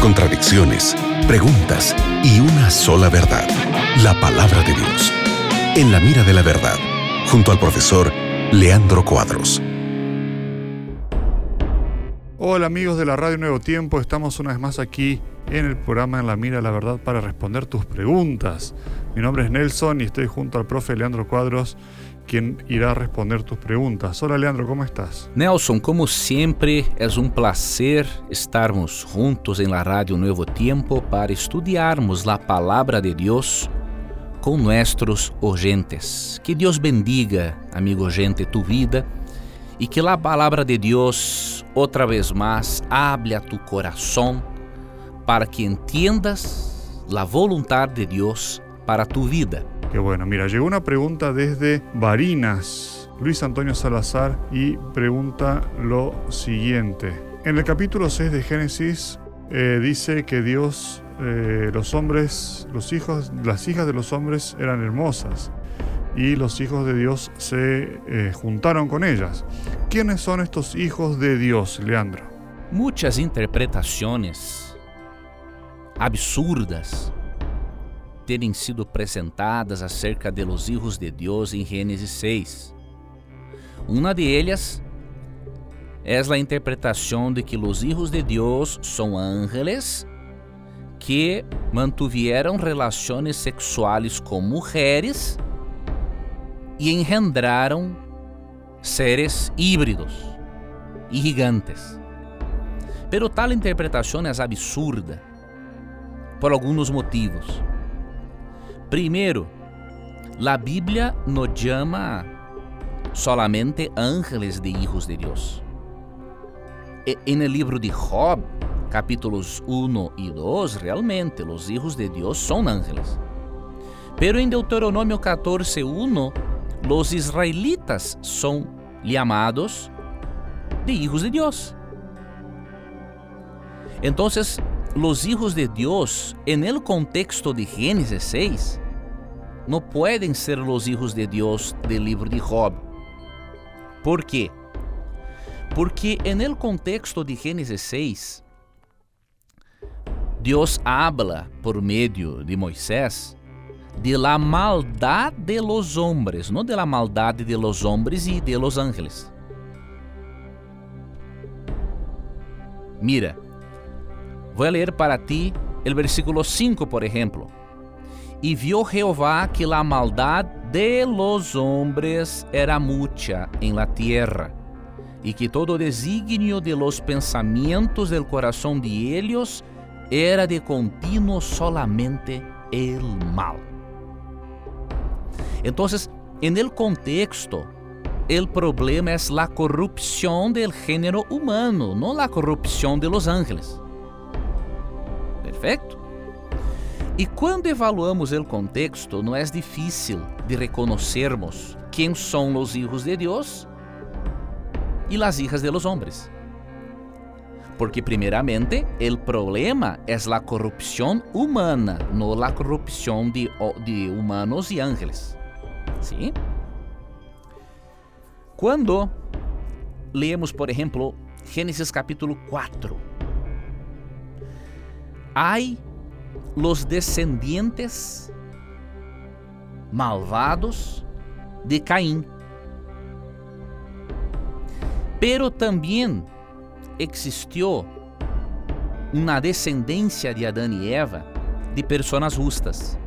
contradicciones, preguntas y una sola verdad, la palabra de Dios. En la mira de la verdad, junto al profesor Leandro Cuadros. Hola amigos de la Radio Nuevo Tiempo, estamos una vez más aquí en el programa En la Mira de la Verdad para responder tus preguntas. Mi nombre es Nelson y estoy junto al profe Leandro Cuadros quien irá responder tus preguntas. Hola Leandro, ¿cómo estás? Nelson, como siempre, es un placer estarmos juntos en la Radio Nuevo Tiempo para estudiarmos la palabra de Dios con nuestros oyentes. Que Dios bendiga, amigo oyente, tu vida y que la palabra de Dios otra vez más hable a tu corazón para que entiendas la voluntad de Dios para tu vida. Qué bueno, mira, llegó una pregunta desde Barinas, Luis Antonio Salazar, y pregunta lo siguiente. En el capítulo 6 de Génesis eh, dice que Dios, eh, los hombres, los hijos, las hijas de los hombres eran hermosas y los hijos de Dios se eh, juntaron con ellas. ¿Quiénes son estos hijos de Dios, Leandro? Muchas interpretaciones absurdas terem sido apresentadas acerca de los hijos de Deus em Gênesis 6. Uma de elas é a interpretação de que os hijos de Deus são ángeles que mantuvieron relações sexuais com mulheres e engendraram seres híbridos e gigantes. Pero tal interpretação é absurda por alguns motivos. Primeiro, a Bíblia nos chama solamente ángeles de hijos de Deus. En el livro de Job, capítulos 1 e 2, realmente os hijos de Deus são ángeles. Pero em Deuteronômio 14, 1, os israelitas são chamados de hijos de Deus. Então, os hijos de Deus, en el contexto de Gênesis 6, não podem ser os hijos de Deus do livro de Job. Por quê? Porque en el contexto de Gênesis 6, Deus habla por meio de Moisés de la maldad de los hombres, não de la maldade de los hombres e de los ángeles. Mira, vou ler para ti o versículo 5, por exemplo. E viu Jeová que la maldad de los hombres era mucha en la tierra, e que todo designio de los pensamientos del corazón de ellos era de continuo solamente el mal. Entonces, en el contexto, el problema es la corrupción del género humano, no la corrupción de los ángeles. E quando evaluamos o contexto, não é difícil de reconhecermos quem são os hijos de Deus e as hijas de los hombres. Porque, primeiramente, o problema é a corrupção humana, não a corrupção de, de humanos e ángeles. Sim? Quando leemos, por exemplo, Gênesis capítulo 4, há los descendientes malvados de Caín. Pero também existiu uma descendência de Adão e Eva de pessoas justas.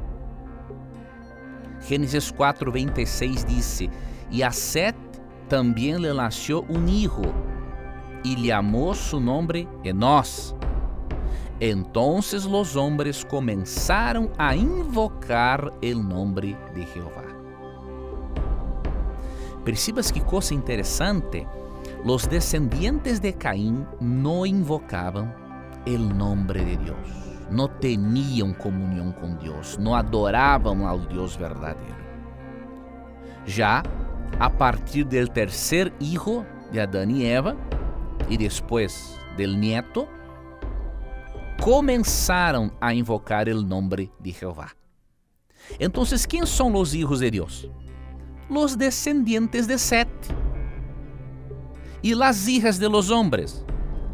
Gênesis 4, 26 disse: E a Set também lhe nasceu um hijo, e lhe amou su nome Enos. Entonces los hombres comenzaron a invocar el nombre de Jehová. Percibas que cosa interesante, los descendientes de Caín no invocaban el nombre de Dios, no tenían comunión con Dios, no adoraban al Dios verdadero. Já a partir del tercer hijo de Adán y Eva, e después del nieto, começaram a invocar o nome de Jeová. Então, quem são os hijos de Deus? Los descendientes de Sete. E las hijas de los hombres?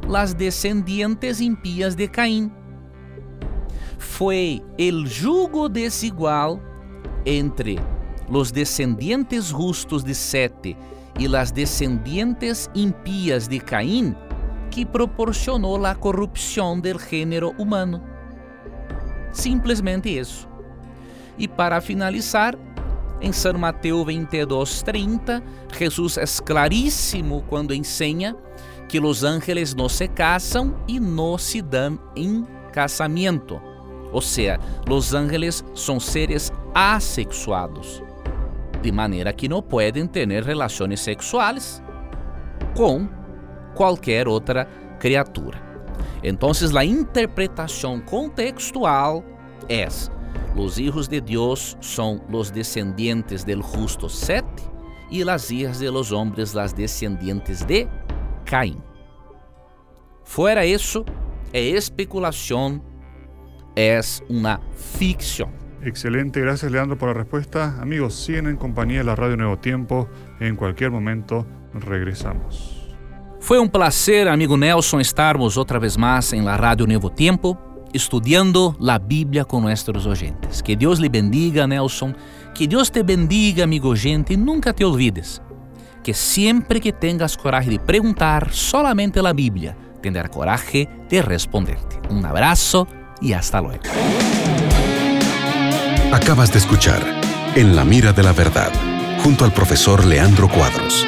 las descendientes impías de Caín. Fue el yugo desigual entre los descendientes justos de Sete y las descendientes impías de Caín que proporcionou a corrupção do gênero humano. Simplesmente isso. E para finalizar, em São Mateus 22:30, Jesus é claríssimo quando ensina que os ángeles não se casam e não se dão em casamento. Ou seja, os ángeles são seres assexuados, de maneira que não podem ter relações sexuais com qualquer outra criatura. Então, a interpretação contextual é: os hijos de Deus são os descendientes del justo Set e as hijas de los hombres las descendientes de Caim. Fuera isso, é especulação, é uma ficção. Excelente, gracias Leandro por la respuesta. Amigos, siguen en compañía de la Radio Nuevo Tiempo. En cualquier momento regresamos. Foi um prazer, amigo Nelson, estarmos outra vez mais em la Rádio Novo Tempo, estudando a Bíblia com nossos oyentes. Que Deus lhe bendiga, Nelson. Que Deus te bendiga, amigo oyente, e nunca te olvides que sempre que tengas coragem de perguntar solamente a Bíblia, tendrá coragem de responderte. Um abraço e hasta luego. Acabas de escuchar En la mira de la verdad, junto al profesor Leandro Cuadros.